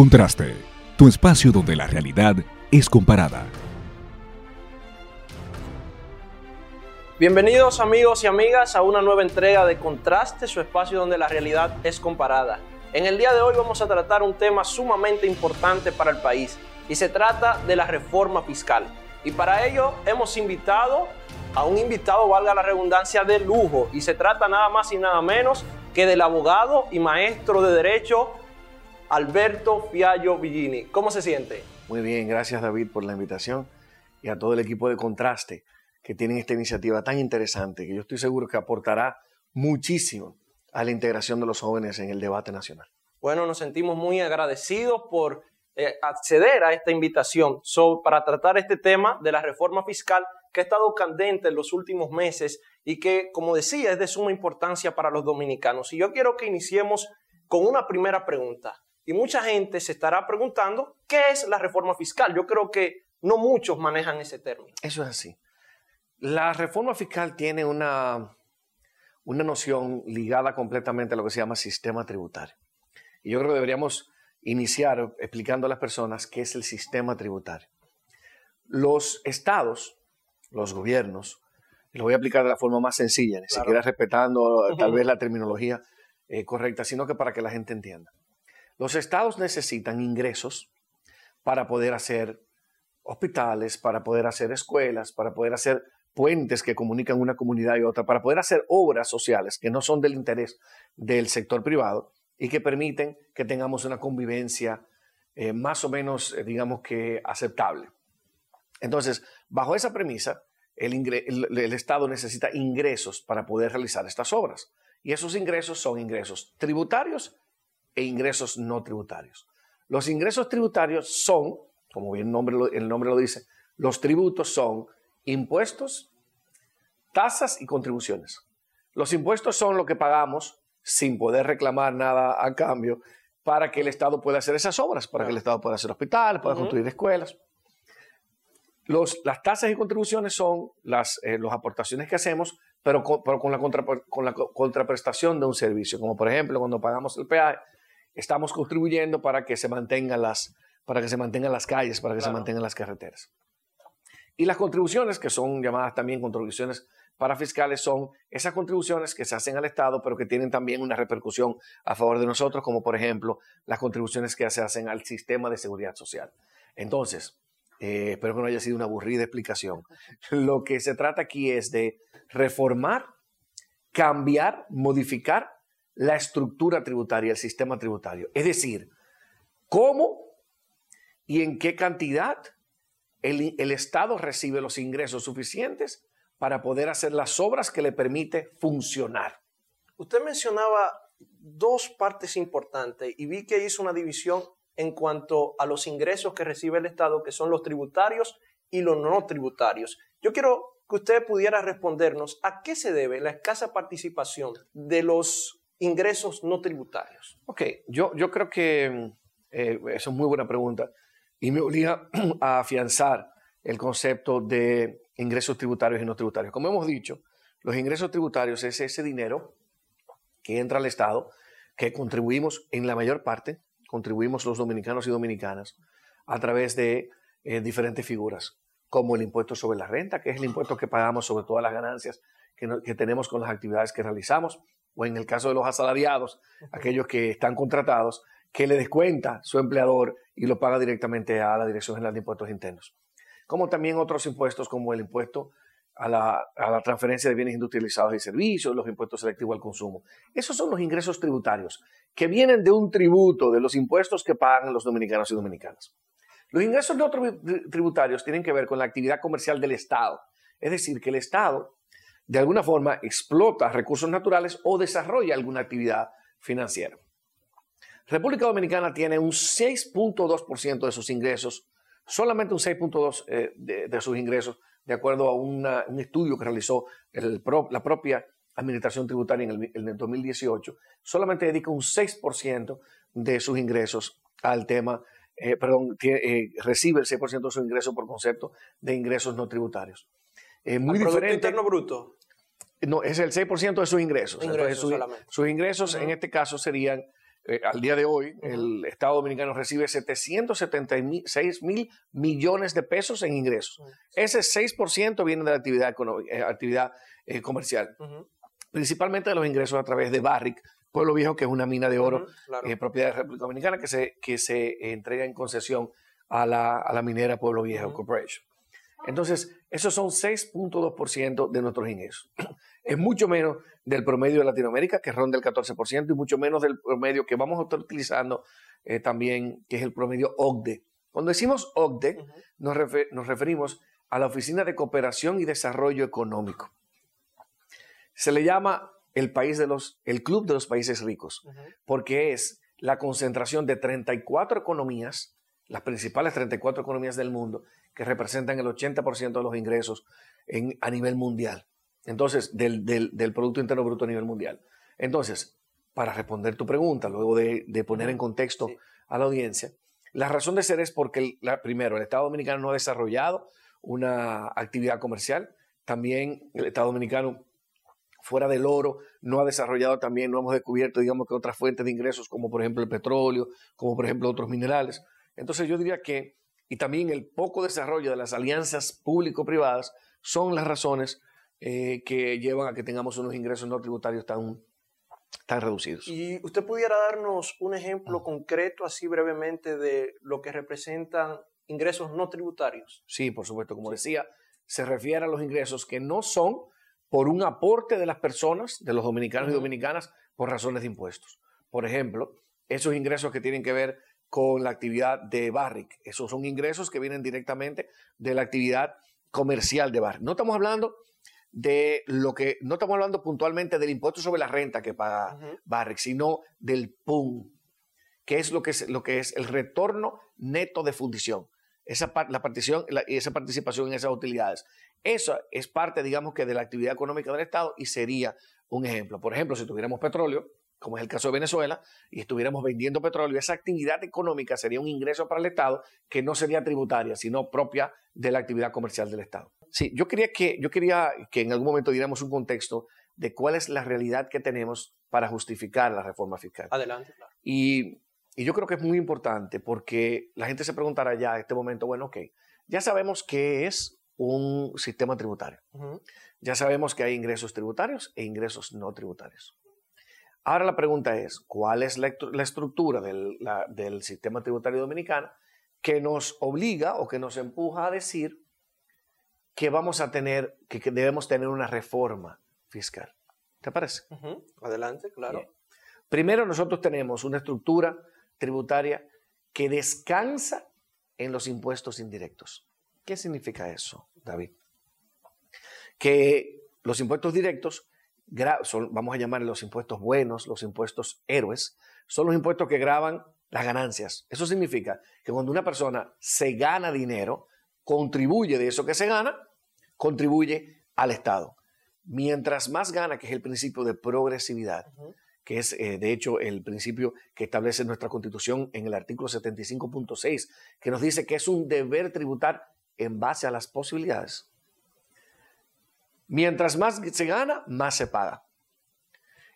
Contraste, tu espacio donde la realidad es comparada. Bienvenidos amigos y amigas a una nueva entrega de Contraste, su espacio donde la realidad es comparada. En el día de hoy vamos a tratar un tema sumamente importante para el país y se trata de la reforma fiscal. Y para ello hemos invitado a un invitado, valga la redundancia, de lujo. Y se trata nada más y nada menos que del abogado y maestro de Derecho Alberto Fiallo Villini. ¿Cómo se siente? Muy bien, gracias David por la invitación y a todo el equipo de Contraste que tienen esta iniciativa tan interesante que yo estoy seguro que aportará muchísimo a la integración de los jóvenes en el debate nacional. Bueno, nos sentimos muy agradecidos por eh, acceder a esta invitación para tratar este tema de la reforma fiscal que ha estado candente en los últimos meses y que, como decía, es de suma importancia para los dominicanos. Y yo quiero que iniciemos con una primera pregunta. Y mucha gente se estará preguntando, ¿qué es la reforma fiscal? Yo creo que no muchos manejan ese término. Eso es así. La reforma fiscal tiene una, una noción ligada completamente a lo que se llama sistema tributario. Y yo creo que deberíamos iniciar explicando a las personas qué es el sistema tributario. Los estados, los gobiernos, lo voy a aplicar de la forma más sencilla, ni siquiera respetando tal vez la terminología eh, correcta, sino que para que la gente entienda. Los estados necesitan ingresos para poder hacer hospitales, para poder hacer escuelas, para poder hacer puentes que comunican una comunidad y otra, para poder hacer obras sociales que no son del interés del sector privado y que permiten que tengamos una convivencia eh, más o menos, eh, digamos que, aceptable. Entonces, bajo esa premisa, el Estado necesita ingresos para poder realizar estas obras. Y esos ingresos son ingresos tributarios e ingresos no tributarios. Los ingresos tributarios son, como bien el nombre, el nombre lo dice, los tributos son impuestos, tasas y contribuciones. Los impuestos son lo que pagamos sin poder reclamar nada a cambio para que el Estado pueda hacer esas obras, para que el Estado pueda hacer hospitales, pueda construir escuelas. Los, las tasas y contribuciones son las, eh, las aportaciones que hacemos, pero, con, con, la con la contraprestación de un servicio, como por ejemplo cuando pagamos el peaje, estamos contribuyendo para que se mantengan las, para que se mantengan las calles, para que se mantengan las carreteras. Y las contribuciones, que son llamadas también contribuciones parafiscales, son esas contribuciones que se hacen al Estado, pero que tienen también una repercusión a favor de nosotros, como por ejemplo las contribuciones que se hacen al sistema de seguridad social. Entonces, eh, espero que no haya sido una aburrida explicación. Lo que se trata aquí es de reformar, cambiar, modificar la estructura tributaria, el sistema tributario. Es decir, cómo y en qué cantidad el, el, Estado recibe los ingresos suficientes para poder hacer las obras que le permite funcionar. Usted mencionaba dos partes importantes y vi que hizo una división en cuanto a los ingresos que recibe el Estado, que son los tributarios y los no tributarios. Yo quiero que usted pudiera respondernos a qué se debe la escasa participación de los ingresos no tributarios? Ok, yo, yo creo que eh, esa es muy buena pregunta y me obliga a afianzar el concepto de ingresos tributarios y no tributarios. Como hemos dicho, los ingresos tributarios es ese dinero que entra al Estado, que contribuimos en la mayor parte, contribuimos los dominicanos y dominicanas a través de eh, diferentes figuras, como el impuesto sobre la renta, que es el impuesto que pagamos sobre todas las ganancias que tenemos con las actividades que realizamos, o en el caso de los asalariados, aquellos que están contratados, que le descuenta su empleador y lo paga directamente a la Dirección General de Impuestos Internos. Como también otros impuestos como el impuesto a la, a la, transferencia de bienes industrializados y servicios, los impuestos selectivos al consumo. Esos son los ingresos tributarios que vienen de un tributo, de los impuestos que pagan los dominicanos y dominicanas. Los ingresos no tributarios tienen que ver con la actividad comercial del Estado. Es decir, que el Estado de alguna forma explota recursos naturales o desarrolla alguna actividad financiera. República Dominicana tiene un 6.2% de sus ingresos, solamente un 6.2% eh, de, sus ingresos, de acuerdo a un estudio que realizó la propia Administración Tributaria en el, 2018, solamente dedica un 6% de sus ingresos al tema, eh, perdón, eh, recibe el 6% de sus ingresos por concepto de ingresos no tributarios. muy diferente. Interno bruto. No, es el 6% de sus ingresos. sus ingresos en este caso serían eh, al día de hoy, el Estado Dominicano recibe 776 mil millones de pesos en ingresos. Ese 6% viene de la actividad, eh, actividad eh, comercial, principalmente de los ingresos a través de Barrick, Pueblo Viejo, que es una mina de oro propiedad de la República Dominicana que se, que se entrega en concesión a la, a la minera Pueblo Viejo Corporation. Entonces, esos son 6.2% de nuestros ingresos. Es mucho menos del promedio de Latinoamérica, que ronda el 14%, y mucho menos del promedio que vamos a estar utilizando eh, también, que es el promedio OCDE. Cuando decimos OCDE, nos, nos referimos a la Oficina de Cooperación y Desarrollo Económico. Se le llama el, país de los, el Club de los Países Ricos, porque es la concentración de 34 economías, las principales 34 economías del mundo, que representan el 80% de los ingresos en, a nivel mundial. Entonces, del, Producto Interno Bruto a nivel mundial. Entonces, para responder tu pregunta, luego de, poner en contexto a la audiencia, la razón de ser es porque, primero, el Estado Dominicano no ha desarrollado una actividad comercial. También el Estado Dominicano, fuera del oro, no ha desarrollado también, no hemos descubierto, digamos, que otras fuentes de ingresos, como por ejemplo el petróleo, como por ejemplo otros minerales. Entonces, yo diría que y también el poco desarrollo de las alianzas público-privadas son las razones eh, que llevan a que tengamos unos ingresos no tributarios tan, tan reducidos. ¿Y usted pudiera darnos un ejemplo ah. concreto, así brevemente, de lo que representan ingresos no tributarios? Sí, por supuesto. Como decía, se refiere a los ingresos que no son por un aporte de las personas, de los dominicanos y dominicanas, por razones de impuestos. Por ejemplo, esos ingresos que tienen que ver con la actividad de Barrick. Esos son ingresos que vienen directamente de la actividad comercial de Barrick. No estamos hablando de lo que, no estamos hablando puntualmente del impuesto sobre la renta que paga Barrick, sino del PUM, que es lo que es, lo que es el retorno neto de fundición. Esa, la partición, esa participación en esas utilidades. Eso es parte, digamos que, de la actividad económica del Estado y sería un ejemplo. Por ejemplo, si tuviéramos petróleo, como es el caso de Venezuela, y estuviéramos vendiendo petróleo, esa actividad económica sería un ingreso para el Estado que no sería tributaria, sino propia de la actividad comercial del Estado. Sí, yo quería que, yo quería que en algún momento diéramos un contexto de cuál es la realidad que tenemos para justificar la reforma fiscal. Adelante, claro. Y, yo creo que es muy importante porque la gente se preguntará ya en este momento, bueno, ok, ya sabemos qué es un sistema tributario. Ya sabemos que hay ingresos tributarios e ingresos no tributarios. Ahora la pregunta es, ¿cuál es la, estructura del, sistema tributario dominicano que nos obliga o que nos empuja a decir que vamos a tener, que, debemos tener una reforma fiscal? ¿Te parece? Adelante, claro. Primero, nosotros tenemos una estructura tributaria que descansa en los impuestos indirectos. ¿Qué significa eso, David? Que los impuestos directos vamos a llamar los impuestos buenos, los impuestos héroes, son los impuestos que graban las ganancias. Eso significa que cuando una persona se gana dinero, contribuye de eso que se gana, contribuye al Estado. Mientras más gana, que es el principio de progresividad, que es eh, de hecho el principio que establece nuestra constitución en el artículo 75.6, que nos dice que es un deber tributar en base a las posibilidades. Mientras más se gana, más se paga.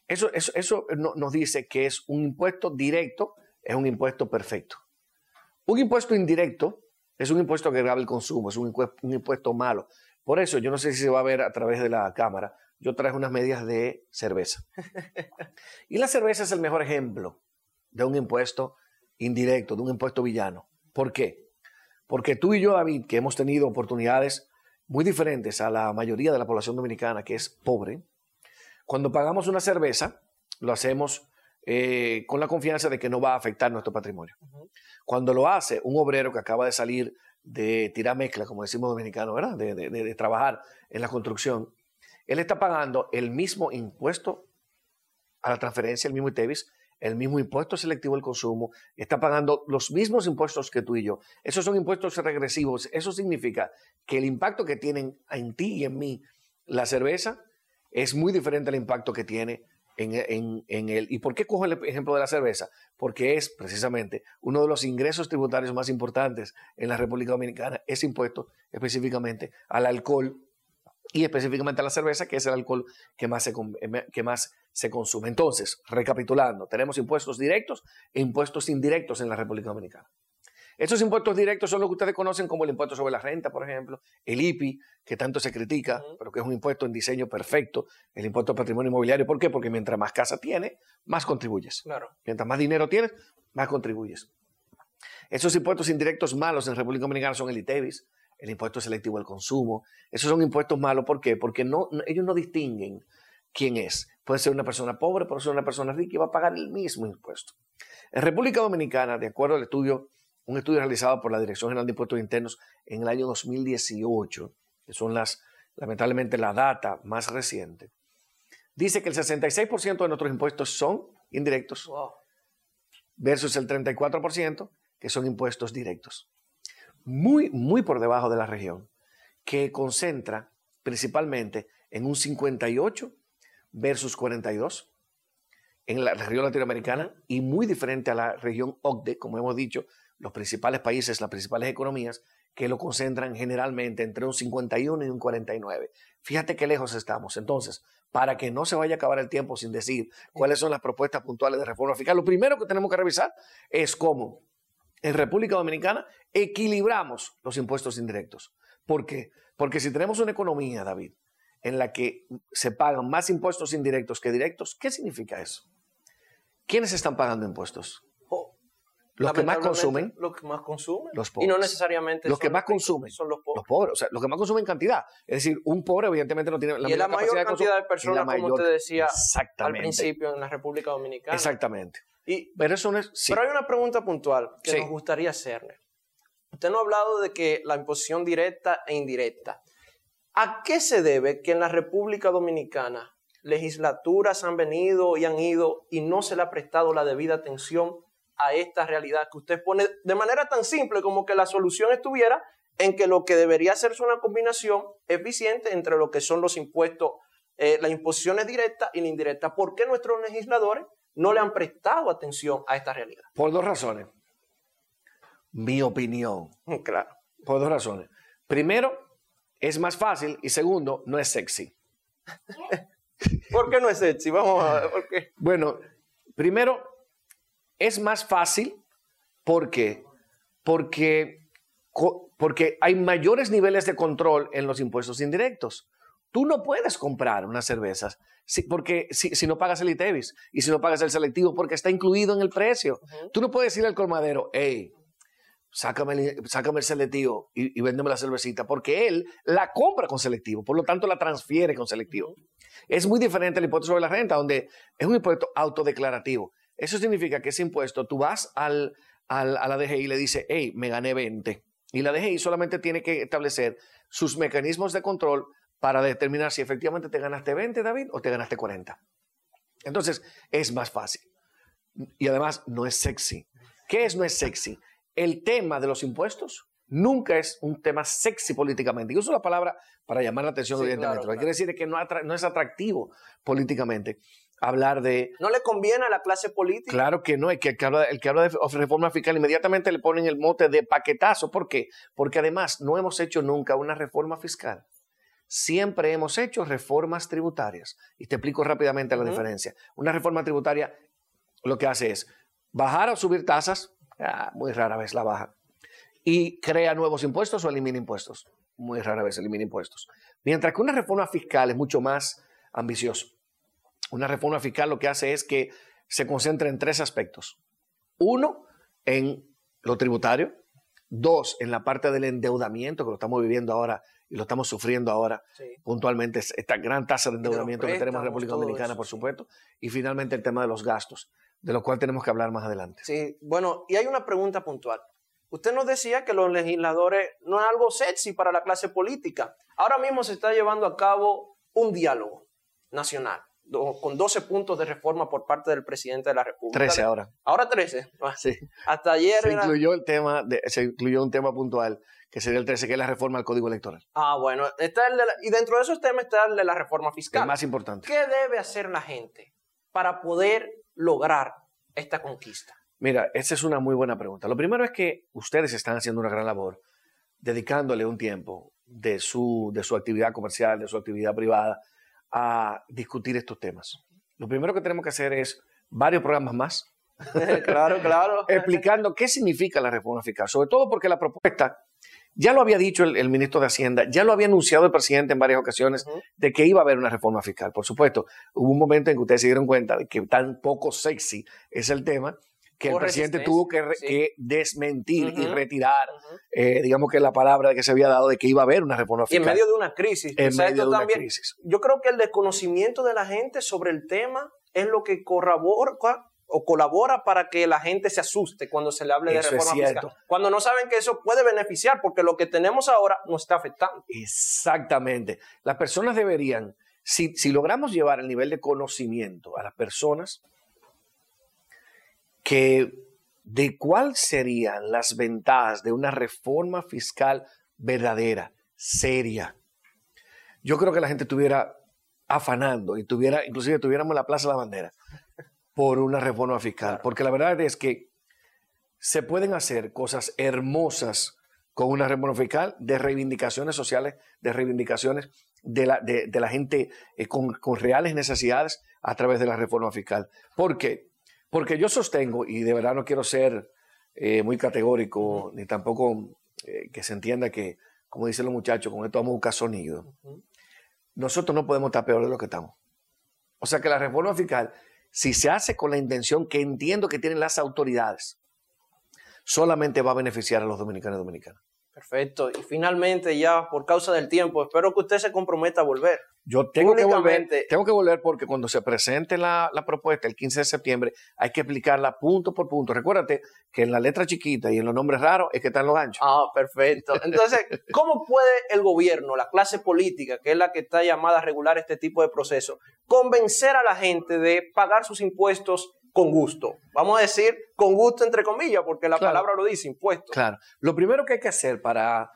Eso, eso, nos dice que es un impuesto directo, es un impuesto perfecto. Un impuesto indirecto es un impuesto que graba el consumo, es un impuesto, malo. Por eso, yo no sé si se va a ver a través de la cámara, yo traje unas medias de cerveza. y la cerveza es el mejor ejemplo de un impuesto indirecto, de un impuesto villano. ¿Por qué? Porque tú y yo, David, que hemos tenido oportunidades muy diferentes a la mayoría de la población dominicana que es pobre, cuando pagamos una cerveza, lo hacemos eh, con la confianza de que no va a afectar nuestro patrimonio. Cuando lo hace un obrero que acaba de salir de tirar mezcla, como decimos dominicano, ¿verdad? De, trabajar en la construcción, él está pagando el mismo impuesto a la transferencia, el mismo ITEVIS, el mismo impuesto selectivo al consumo, está pagando los mismos impuestos que tú y yo. Esos son impuestos regresivos. Eso significa que el impacto que tienen en ti y en mí la cerveza es muy diferente al impacto que tiene en, en, él. ¿Y por qué cojo el ejemplo de la cerveza? Porque es precisamente uno de los ingresos tributarios más importantes en la República Dominicana, ese impuesto específicamente al alcohol y específicamente la cerveza, que es el alcohol que más, se, eh, que más se consume. Entonces, recapitulando, tenemos impuestos directos e impuestos indirectos en la República Dominicana. Estos impuestos directos son los que ustedes conocen como el impuesto sobre la renta, por ejemplo, el IPI, que tanto se critica, pero que es un impuesto en diseño perfecto, el impuesto al patrimonio inmobiliario. ¿Por qué? Porque mientras más casa tienes, más contribuyes. Claro. Mientras más dinero tienes, más contribuyes. Esos impuestos indirectos malos en República Dominicana son el ITEVIS, el impuesto selectivo al consumo. Esos son impuestos malos, ¿por qué? Porque no, ellos no distinguen quién es. Puede ser una persona pobre, puede ser una persona rica y va a pagar el mismo impuesto. En República Dominicana, de acuerdo al estudio, un estudio realizado por la Dirección General de Impuestos Internos en el año 2018, que son las, lamentablemente, la data más reciente, dice que el 66% de nuestros impuestos son indirectos versus el 34% que son impuestos directos muy, muy por debajo de la región, que concentra principalmente en un 58 versus 42 en la región latinoamericana y muy diferente a la región OCDE, como hemos dicho, los principales países, las principales economías, que lo concentran generalmente entre un 51 y un 49. Fíjate qué lejos estamos. Entonces, para que no se vaya a acabar el tiempo sin decir cuáles son las propuestas puntuales de reforma fiscal, lo primero que tenemos que revisar es cómo en República Dominicana equilibramos los impuestos indirectos. ¿Por qué? Porque si tenemos una economía, David, en la que se pagan más impuestos indirectos que directos, ¿qué significa eso? ¿Quiénes están pagando impuestos? Los que más consumen. Los que más consumen. Los pobres. Y no necesariamente. Los que más consumen. Son los pobres. Los pobres. O sea, los que más consumen en cantidad. Es decir, un pobre, evidentemente, no tiene la, y la mayor cantidad de personas, como te decía al principio, en la República Dominicana. Exactamente pero eso no es. Pero hay una pregunta puntual que nos gustaría hacerle. Usted no ha hablado de que la imposición directa e indirecta. ¿A qué se debe que en la República Dominicana legislaturas han venido y han ido y no se le ha prestado la debida atención a esta realidad que usted pone de manera tan simple como que la solución estuviera en que lo que debería hacerse una combinación eficiente entre lo que son los impuestos, eh, las imposiciones directas y la indirecta? ¿Por qué nuestros legisladores no le han prestado atención a esta realidad. Por dos razones. Mi opinión. Claro. Por dos razones. Primero, es más fácil y segundo, no es sexy. ¿Por qué no es sexy? Vamos a ver por qué. Bueno, primero, es más fácil porque, porque, porque hay mayores niveles de control en los impuestos indirectos. Tú no puedes comprar unas cervezas si, porque si, no pagas el ITEVIS y si no pagas el selectivo porque está incluido en el precio. Tú no puedes decirle al colmadero, hey, sácame el, sácame el selectivo y, y, véndeme la cervecita, porque él la compra con selectivo, por lo tanto la transfiere con selectivo. Es muy diferente el impuesto sobre la renta, donde es un impuesto autodeclarativo. Eso significa que ese impuesto, tú vas al, al, a la DGI y le dices, hey, me gané 20. Y la DGI solamente tiene que establecer sus mecanismos de control para determinar si efectivamente te ganaste 20, David, o te ganaste 40. Entonces, es más fácil. Y además, no es sexy. ¿Qué es no es sexy? El tema de los impuestos nunca es un tema sexy políticamente. Y uso la palabra para llamar la atención, evidentemente. Lo que quiere decir es que no, no es atractivo políticamente hablar de... ¿No le conviene a la clase política? Claro que no, el que, habla, el que habla de reforma fiscal inmediatamente le ponen el mote de paquetazo. ¿Por qué? Porque además no hemos hecho nunca una reforma fiscal siempre hemos hecho reformas tributarias. Y te explico rápidamente la diferencia. Una reforma tributaria lo que hace es bajar o subir tasas, ah, muy rara vez la baja, y crea nuevos impuestos o elimina impuestos, muy rara vez elimina impuestos. Mientras que una reforma fiscal es mucho más ambicioso. Una reforma fiscal lo que hace es que se concentra en tres aspectos. Uno, en lo tributario. Dos, en la parte del endeudamiento, que lo estamos viviendo ahora y lo estamos sufriendo ahora puntualmente, esta gran tasa de endeudamiento que tenemos en República Dominicana, por supuesto, y finalmente el tema de los gastos, de lo cual tenemos que hablar más adelante. Sí, bueno, y hay una pregunta puntual. Usted nos decía que los legisladores no es algo sexy para la clase política. Ahora mismo se está llevando a cabo un diálogo nacional con 12 puntos de reforma por parte del presidente de la República. 13 ahora. Ahora 13. Sí. Hasta ayer. Se, incluyó el tema de, se incluyó un tema puntual que sería el 13, que es la reforma al Código Electoral. Ah, bueno. Está el y dentro de esos temas está el de la reforma fiscal. El más importante. ¿Qué debe hacer la gente para poder lograr esta conquista? Mira, esa es una muy buena pregunta. Lo primero es que ustedes están haciendo una gran labor dedicándole un tiempo de su, de su actividad comercial, de su actividad privada, a discutir estos temas. Lo primero que tenemos que hacer es varios programas más. claro, claro. explicando qué significa la reforma fiscal, sobre todo porque la propuesta, ya lo había dicho el, ministro de Hacienda, ya lo había anunciado el presidente en varias ocasiones, de que iba a haber una reforma fiscal. Por supuesto, hubo un momento en que ustedes se dieron cuenta de que tan poco sexy es el tema, que el presidente tuvo que, desmentir y retirar, eh, digamos que la palabra que se había dado de que iba a haber una reforma fiscal. Y en medio de una crisis. En medio de una crisis. Yo creo que el desconocimiento de la gente sobre el tema es lo que corrobora o colabora para que la gente se asuste cuando se le hable de reforma fiscal. Cuando no saben que eso puede beneficiar, porque lo que tenemos ahora nos está afectando. Exactamente. Las personas deberían, si, si logramos llevar el nivel de conocimiento a las personas, que de cuáles serían las ventajas de una reforma fiscal verdadera, seria. Yo creo que la gente estuviera afanando y tuviera, inclusive tuviéramos la Plaza de la Bandera por una reforma fiscal, porque la verdad es que se pueden hacer cosas hermosas con una reforma fiscal de reivindicaciones sociales, de reivindicaciones de la, de, la gente eh, con, con reales necesidades a través de la reforma fiscal. ¿Por qué? Porque yo sostengo, y de verdad no quiero ser eh, muy categórico, ni tampoco eh, que se entienda que, como dicen los muchachos, con esto vamos a buscar sonido. Nosotros no podemos estar peor de lo que estamos. O sea que la reforma fiscal, si se hace con la intención que entiendo que tienen las autoridades, solamente va a beneficiar a los dominicanos y dominicanas. Perfecto. Y finalmente, ya por causa del tiempo, espero que usted se comprometa a volver. Yo tengo que volver, tengo que volver porque cuando se presente la, propuesta el 15 de septiembre hay que explicarla punto por punto. Recuérdate que en la letra chiquita y en los nombres raros es que están los anchos. Ah, perfecto. Entonces, ¿cómo puede el gobierno, la clase política, que es la que está llamada a regular este tipo de procesos, convencer a la gente de pagar sus impuestos con gusto? Vamos a decir con gusto entre comillas, porque la palabra lo dice, impuestos. Claro. Lo primero que hay que hacer para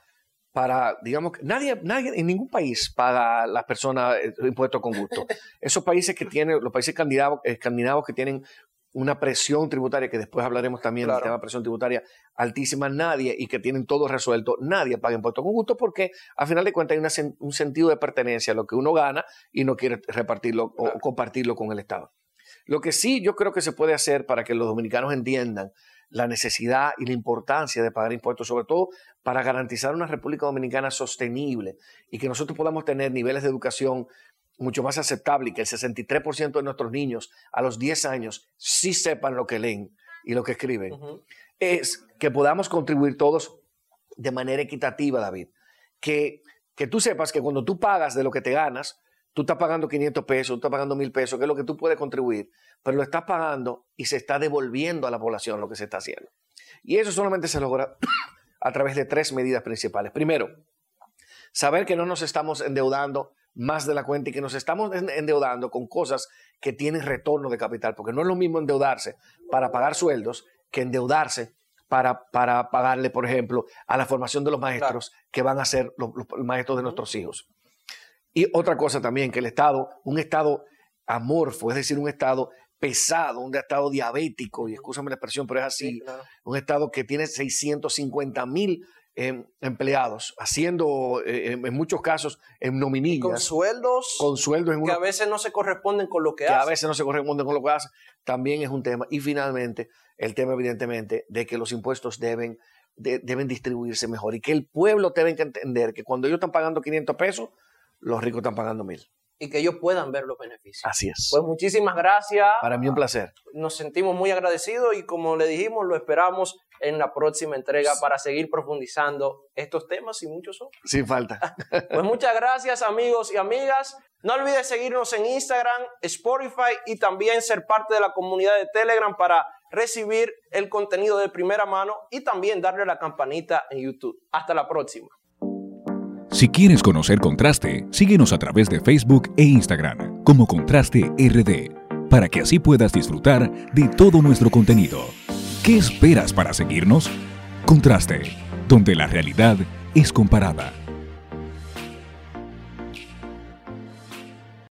para, digamos, nadie, nadie en ningún país paga a las personas eh, impuestos con gusto. Esos países que tienen, los países escandinavos, escandinavos que tienen una presión tributaria, que después hablaremos también del tema de presión tributaria altísima, nadie, y que tienen todo resuelto, nadie paga impuestos con gusto porque al final de cuentas hay un sentido de pertenencia a lo que uno gana y no quiere repartirlo o compartirlo con el Estado. Lo que sí yo creo que se puede hacer para que los dominicanos entiendan la necesidad y la importancia de pagar impuestos, sobre todo para garantizar una República Dominicana sostenible y que nosotros podamos tener niveles de educación mucho más aceptables y que el 63% de nuestros niños a los 10 años sí sepan lo que leen y lo que escriben, es que podamos contribuir todos de manera equitativa, David. Que, que tú sepas que cuando tú pagas de lo que te ganas, tú estás pagando 500 pesos, tú estás pagando 1000 pesos, que es lo que tú puedes contribuir, pero lo estás pagando y se está devolviendo a la población lo que se está haciendo. Y eso solamente se logra a través de tres medidas principales. Primero, saber que no nos estamos endeudando más de la cuenta y que nos estamos endeudando con cosas que tienen retorno de capital, porque no es lo mismo endeudarse para pagar sueldos que endeudarse para, para pagarle, por ejemplo, a la formación de los maestros que van a ser los maestros de nuestros hijos. Y otra cosa también, que el Estado, un Estado amorfo, es decir, un Estado pesado, un Estado diabético, y escúchame la expresión, pero es así, un Estado que tiene 650 mil em, empleados, haciendo eh, en muchos casos en nominillas. Con sueldos. Con sueldos que a veces no se corresponden con lo que, que a veces no se corresponden con lo que hace, también es un tema. Y finalmente, el tema evidentemente de que los impuestos deben, deben distribuirse mejor y que el pueblo debe entender que cuando ellos están pagando 500 pesos, los ricos están pagando mil. Y que ellos puedan ver los beneficios. Así es. Pues muchísimas gracias. Para mí un placer. Nos sentimos muy agradecidos y como le dijimos, lo esperamos en la próxima entrega para seguir profundizando estos temas y muchos otros. Sin falta. pues muchas gracias amigos y amigas. No olvides seguirnos en Instagram, Spotify y también ser parte de la comunidad de Telegram para recibir el contenido de primera mano y también darle la campanita en YouTube. Hasta la próxima. Si quieres conocer Contraste, síguenos a través de Facebook e Instagram como Contraste RD, para que así puedas disfrutar de todo nuestro contenido. ¿Qué esperas para seguirnos? Contraste, donde la realidad es comparada.